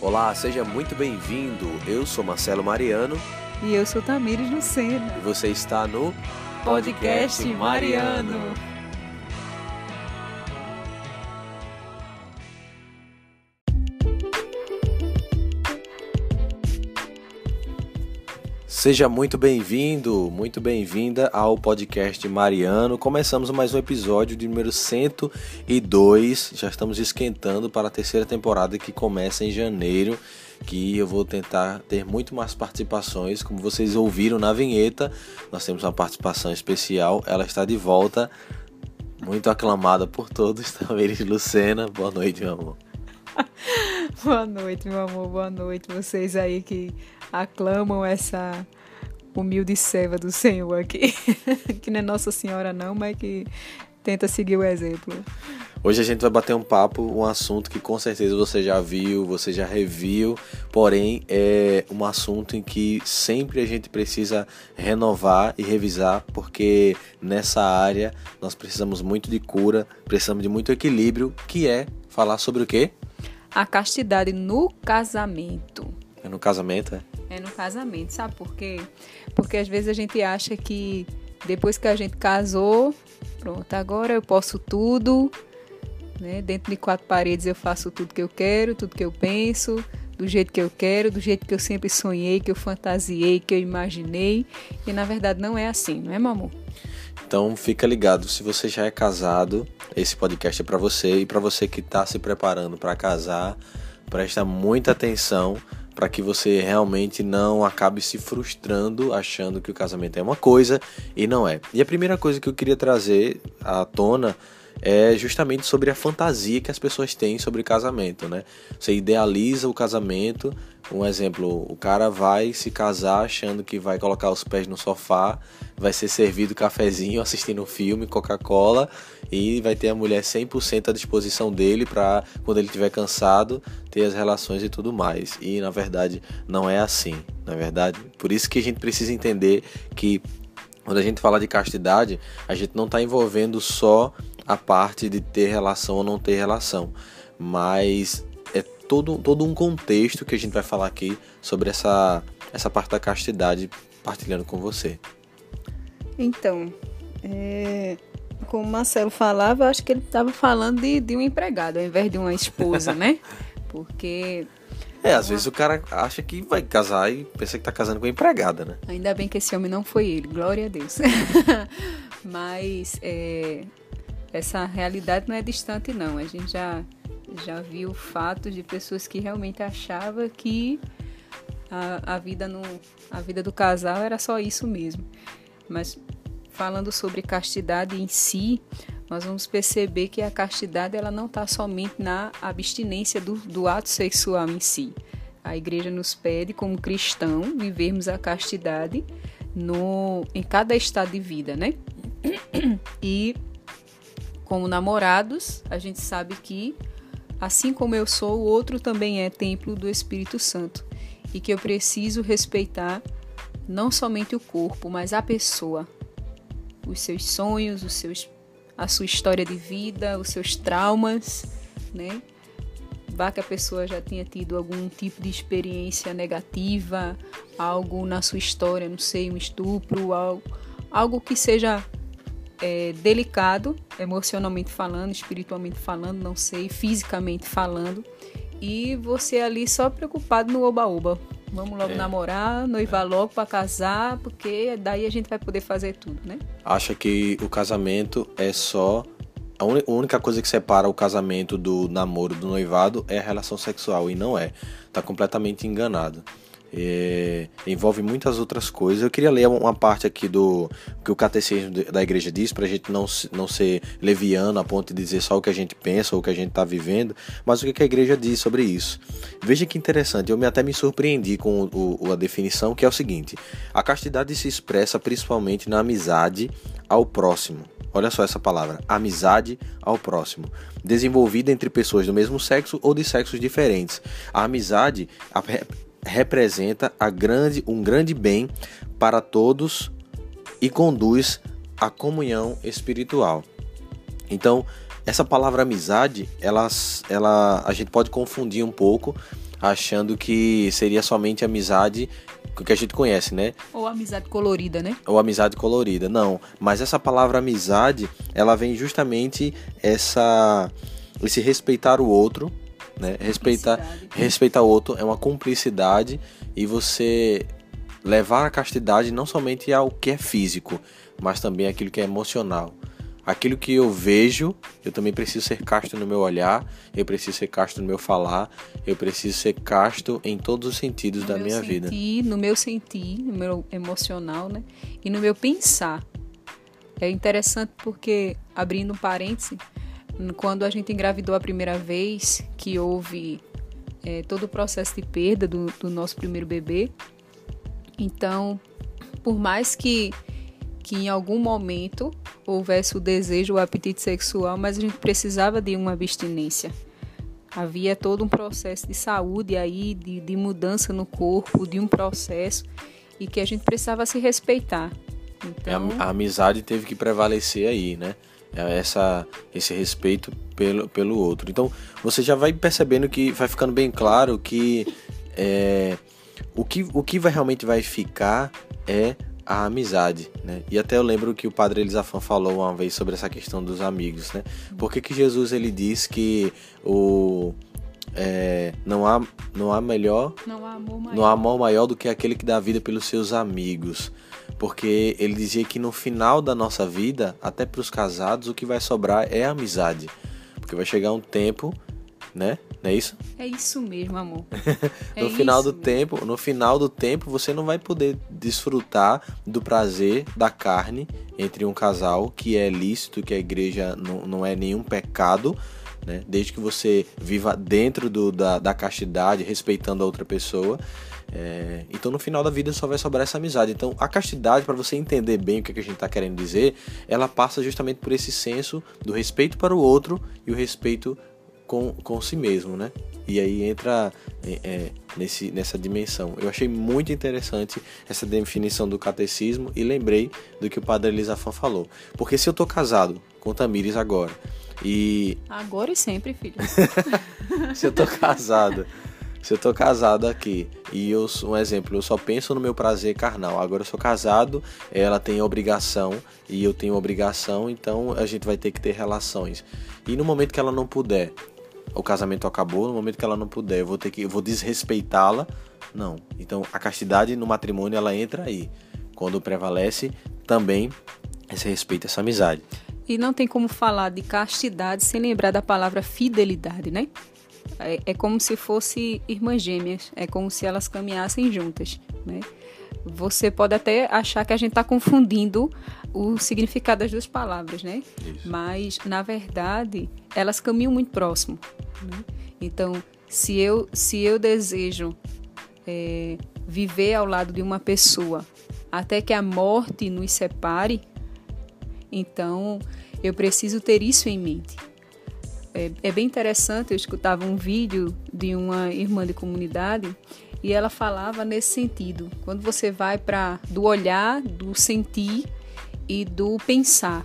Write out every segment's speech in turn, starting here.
Olá, seja muito bem-vindo. Eu sou Marcelo Mariano E eu sou Tamires Lucena. e você está no Podcast Mariano. Seja muito bem-vindo, muito bem-vinda ao podcast Mariano. Começamos mais um episódio de número 102. Já estamos esquentando para a terceira temporada que começa em janeiro, que eu vou tentar ter muito mais participações, como vocês ouviram na vinheta. Nós temos uma participação especial, ela está de volta, muito aclamada por todos, Tamires Lucena. Boa noite, meu amor. Boa noite, meu amor. Boa noite. Vocês aí que aclamam essa humilde serva do Senhor aqui. que não é Nossa Senhora, não, mas que tenta seguir o exemplo. Hoje a gente vai bater um papo, um assunto que com certeza você já viu, você já reviu, porém é um assunto em que sempre a gente precisa renovar e revisar, porque nessa área nós precisamos muito de cura, precisamos de muito equilíbrio, que é falar sobre o quê? A castidade no casamento. É no casamento, é? É no casamento, sabe por quê? Porque às vezes a gente acha que depois que a gente casou, pronto, agora eu posso tudo, né? Dentro de quatro paredes eu faço tudo que eu quero, tudo que eu penso, do jeito que eu quero, do jeito que eu sempre sonhei, que eu fantasiei, que eu imaginei. E na verdade não é assim, não é, amor? Então fica ligado, se você já é casado, esse podcast é para você e para você que está se preparando para casar, presta muita atenção para que você realmente não acabe se frustrando achando que o casamento é uma coisa e não é. E a primeira coisa que eu queria trazer à tona é justamente sobre a fantasia que as pessoas têm sobre casamento, né? Você idealiza o casamento, um exemplo, o cara vai se casar achando que vai colocar os pés no sofá, vai ser servido cafezinho, assistindo um filme, Coca-Cola e vai ter a mulher 100% à disposição dele para quando ele estiver cansado ter as relações e tudo mais. E na verdade não é assim, na verdade. Por isso que a gente precisa entender que quando a gente fala de castidade, a gente não está envolvendo só a parte de ter relação ou não ter relação, mas é todo, todo um contexto que a gente vai falar aqui sobre essa, essa parte da castidade partilhando com você. Então, é, como o Marcelo falava, acho que ele estava falando de, de um empregado ao invés de uma esposa, né? Porque É, às vezes o cara acha que vai casar e pensa que tá casando com uma empregada, né? Ainda bem que esse homem não foi ele, glória a Deus. Mas é, essa realidade não é distante, não. A gente já, já viu fatos de pessoas que realmente achavam que a, a, vida no, a vida do casal era só isso mesmo. Mas falando sobre castidade em si, nós vamos perceber que a castidade ela não está somente na abstinência do, do ato sexual em si. A igreja nos pede, como cristão, vivermos a castidade no, em cada estado de vida, né? E como namorados, a gente sabe que, assim como eu sou, o outro também é templo do Espírito Santo e que eu preciso respeitar não somente o corpo, mas a pessoa, os seus sonhos, os seus, a sua história de vida, os seus traumas, né? Vá que a pessoa já tenha tido algum tipo de experiência negativa, algo na sua história, não sei, um estupro, algo, algo que seja é, delicado, emocionalmente falando, espiritualmente falando, não sei, fisicamente falando, e você ali só preocupado no oba-oba. Vamos logo É. namorar, noivar logo para casar, porque daí a gente vai poder fazer tudo, né? Acha que o casamento é só. A a única coisa que separa o casamento do namoro, do noivado, é a relação sexual. E não é. Tá completamente enganado. É, envolve muitas outras coisas. Eu queria ler uma parte aqui do que o catecismo da igreja diz, para a gente não, não ser leviano a ponto de dizer só o que a gente pensa ou o que a gente está vivendo, mas o que a igreja diz sobre isso. Veja que interessante, eu me, até me surpreendi com o- o- a definição, que é o seguinte: a castidade se expressa principalmente na amizade ao próximo. Olha só essa palavra, amizade ao próximo, desenvolvida entre pessoas do mesmo sexo ou de sexos diferentes. A amizade representa a grande, um grande bem para todos e conduz à comunhão espiritual. Então, essa palavra amizade, ela, ela, a gente pode confundir um pouco, achando que seria somente amizade que a gente conhece, né? Ou amizade colorida, né? Ou amizade colorida, não. Mas essa palavra amizade, ela vem justamente essa esse respeitar o outro, né? Respeitar, respeitar o outro é uma cumplicidade e você levar a castidade não somente ao que é físico, mas também aquilo que é emocional. Aquilo que eu vejo, eu também preciso ser casto no meu olhar, eu preciso ser casto no meu falar, eu preciso ser casto em todos os sentidos no da minha sentir, vida. No meu sentir, no meu emocional, né? E no meu pensar. É interessante porque, abrindo um parêntese, quando a gente engravidou a primeira vez, que houve é, todo o processo de perda do, do nosso primeiro bebê, então, por mais que, que em algum momento houvesse o desejo, o apetite sexual, mas a gente precisava de uma abstinência. Havia todo um processo de saúde aí, de, de mudança no corpo, de um processo, e que a gente precisava se respeitar. Então... A, a amizade teve que prevalecer aí, né? É essa, esse respeito pelo, pelo outro. Então você já vai percebendo que vai ficando bem claro que é, o que, o que vai, realmente vai ficar é a amizade, né? E até eu lembro que o padre Elisafan falou uma vez sobre essa questão dos amigos, né? Por que, que Jesus ele diz que o é, não há não há melhor não há, amor maior. não há amor maior do que aquele que dá vida pelos seus amigos porque ele dizia que no final da nossa vida até para os casados o que vai sobrar é a amizade porque vai chegar um tempo né não é isso? É isso mesmo, amor. no é final do mesmo. tempo, no final do tempo, você não vai poder desfrutar do prazer da carne entre um casal que é lícito, que a igreja não, não é nenhum pecado, né? Desde que você viva dentro do, da, da castidade, respeitando a outra pessoa. É, então no final da vida só vai sobrar essa amizade. Então a castidade, para você entender bem o que, a gente está querendo dizer, ela passa justamente por esse senso do respeito para o outro e o respeito com, com si mesmo, né? E aí entra é, é, nesse, nessa dimensão. Eu achei muito interessante essa definição do catecismo e lembrei do que o padre Elisafan falou. Porque se eu tô casado com Tamires agora e. Agora e sempre, filho. se eu tô casado. Se eu tô casado aqui e eu um exemplo, eu só penso no meu prazer carnal. Agora eu sou casado, ela tem obrigação e eu tenho obrigação, então a gente vai ter que ter relações. E no momento que ela não puder, o casamento acabou, no momento que ela não puder, eu vou ter que eu vou desrespeitá-la. Não. Então a castidade no matrimônio ela entra aí. Quando prevalece também esse respeito, essa amizade. E não tem como falar de castidade sem lembrar da palavra fidelidade, né? É, é como se fosse irmãs gêmeas, é como se elas caminhassem juntas, né? Você pode até achar que a gente está confundindo o significado das duas palavras, né? Isso. Mas, na verdade, elas caminham muito próximo. Né? Então, se eu, se eu desejo é, viver ao lado de uma pessoa até que a morte nos separe, então eu preciso ter isso em mente. É, é bem interessante, eu escutava um vídeo de uma irmã de comunidade e ela falava nesse sentido. Quando você vai para do olhar, do sentir e do pensar.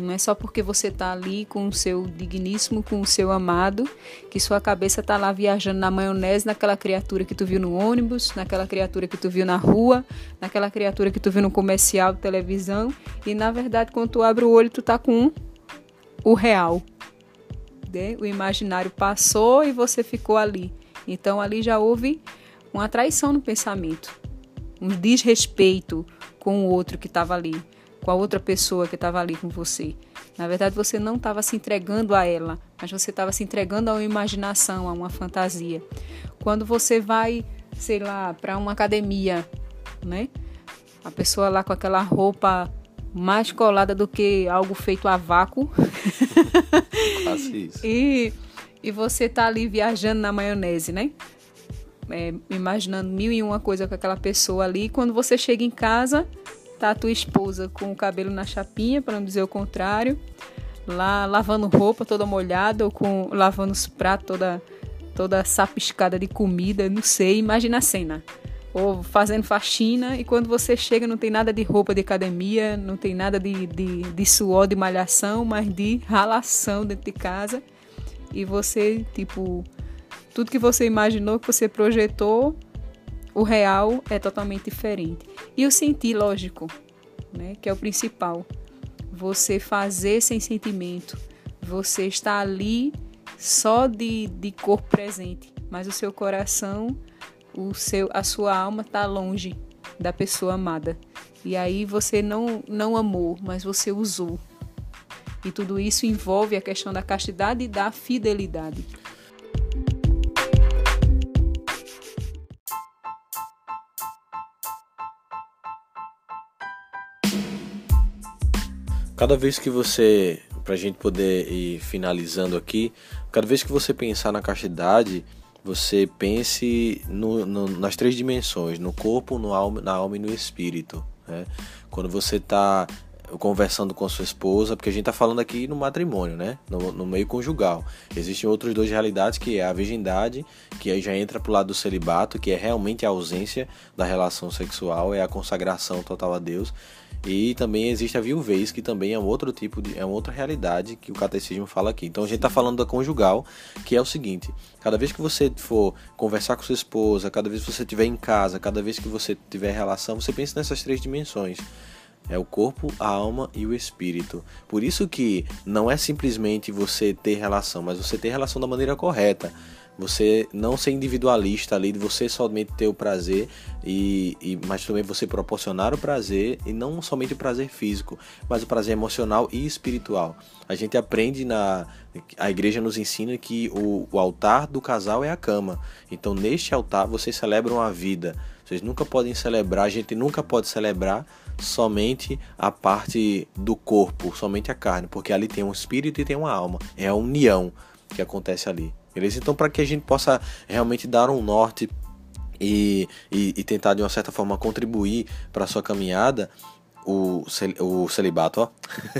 Não é só porque você está ali com o seu digníssimo, com o seu amado, que sua cabeça está lá viajando na maionese, naquela criatura que tu viu no ônibus, naquela criatura que tu viu na rua, naquela criatura que tu viu no comercial televisão. E na verdade, quando tu abre o olho, tu tá com o real. Né? O imaginário passou e você ficou ali. Então ali já houve uma traição no pensamento, um desrespeito com o outro que estava ali com a outra pessoa que estava ali com você. Na verdade, você não estava se entregando a ela, mas você estava se entregando a uma imaginação, a uma fantasia. Quando você vai, sei lá, para uma academia, né? A pessoa lá com aquela roupa mais colada do que algo feito a vácuo. Quase isso. e, e você tá ali viajando na maionese, né? É, imaginando mil e uma coisa com aquela pessoa ali. Quando você chega em casa, tá a tua esposa com o cabelo na chapinha, para não dizer o contrário, lá lavando roupa toda molhada ou com lavando os pratos toda toda sapiscada de comida, não sei, imagina a cena. ou fazendo faxina, e quando você chega não tem nada de roupa de academia, não tem nada de, de, de suor, de malhação, mas de ralação dentro de casa. E você, tipo, tudo que você imaginou, que você projetou, o real é totalmente diferente. E o sentir, lógico, né, que é o principal. Você fazer sem sentimento, você está ali só de, de corpo presente, mas o seu coração o seu, a sua alma está longe da pessoa amada. E aí você não, não amou, mas você usou. E tudo isso envolve a questão da castidade e da fidelidade. Cada vez que você, para a gente poder ir finalizando aqui, cada vez que você pensar na castidade, você pense no, no, nas três dimensões, no corpo, no alma, na alma e no espírito. Né? Quando você está conversando com sua esposa, porque a gente está falando aqui no matrimônio, né? No, no, meio conjugal. Existem outras duas realidades, que é a virgindade, que aí já entra para o lado do celibato, que é realmente a ausência da relação sexual, é a consagração total a Deus. E também existe a viuvez, que também é um outro tipo de. é uma outra realidade que o catecismo fala aqui. Então a gente está falando da conjugal, que é o seguinte: cada vez que você for conversar com sua esposa, cada vez que você estiver em casa, cada vez que você tiver relação, você pensa nessas três dimensões. É o corpo, a alma e o espírito. Por isso que não é simplesmente você ter relação, mas você ter relação da maneira correta você não ser individualista ali, de você somente ter o prazer, e, e, mas também você proporcionar o prazer, e não somente o prazer físico, mas o prazer emocional e espiritual. A gente aprende na. A igreja nos ensina que o, o altar do casal é a cama. Então, neste altar, vocês celebram a vida. Vocês nunca podem celebrar, a gente nunca pode celebrar somente a parte do corpo, somente a carne, porque ali tem um espírito e tem uma alma. É a união que acontece ali. Beleza? Então, para que a gente possa realmente dar um norte e, e, e tentar de uma certa forma contribuir para a sua caminhada, o, o celibato, ó,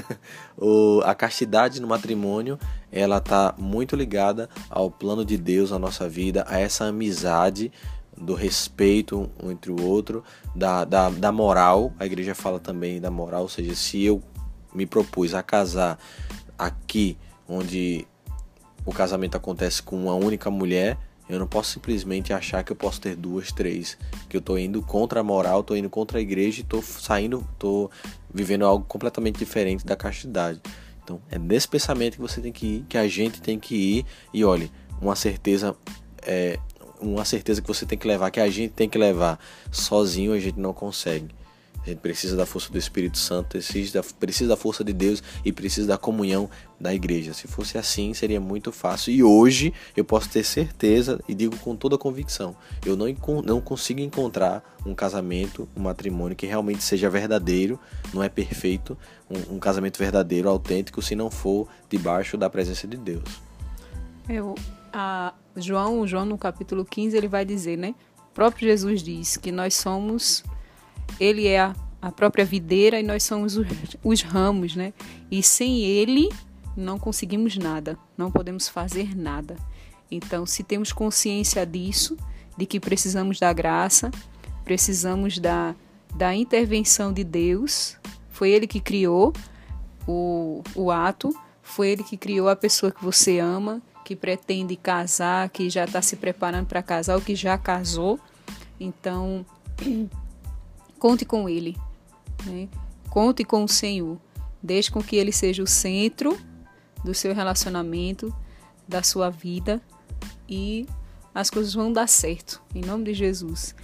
o, a castidade no matrimônio, ela tá muito ligada ao plano de Deus na nossa vida, a essa amizade do respeito um entre o outro, da, da, da moral. A igreja fala também da moral, ou seja, se eu me propus a casar aqui, onde o casamento acontece com uma única mulher, eu não posso simplesmente achar que eu posso ter duas, três, que eu tô indo contra a moral, tô indo contra a igreja e tô saindo, tô vivendo algo completamente diferente da castidade. Então, é nesse pensamento que você tem que ir, que a gente tem que ir e olhe, uma certeza é uma certeza que você tem que levar, que a gente tem que levar. Sozinho a gente não consegue. A gente precisa da força do Espírito Santo, precisa da, precisa da força de Deus e precisa da comunhão da igreja. Se fosse assim, seria muito fácil. E hoje eu posso ter certeza e digo com toda convicção: eu não, não consigo encontrar um casamento, um matrimônio que realmente seja verdadeiro, não é perfeito, um, um casamento verdadeiro, autêntico, se não for debaixo da presença de Deus. Eu, a João, João no capítulo 15, ele vai dizer, né? O próprio Jesus diz que nós somos ele é a, a própria videira e nós somos os, os ramos, né? E sem ele não conseguimos nada, não podemos fazer nada. Então, se temos consciência disso, de que precisamos da graça, precisamos da, da intervenção de Deus, foi Ele que criou o, o ato, foi Ele que criou a pessoa que você ama, que pretende casar, que já está se preparando para casar ou que já casou. Então, Conte com Ele. Né? Conte com o Senhor. Deixe com que Ele seja o centro do seu relacionamento, da sua vida e as coisas vão dar certo. Em nome de Jesus.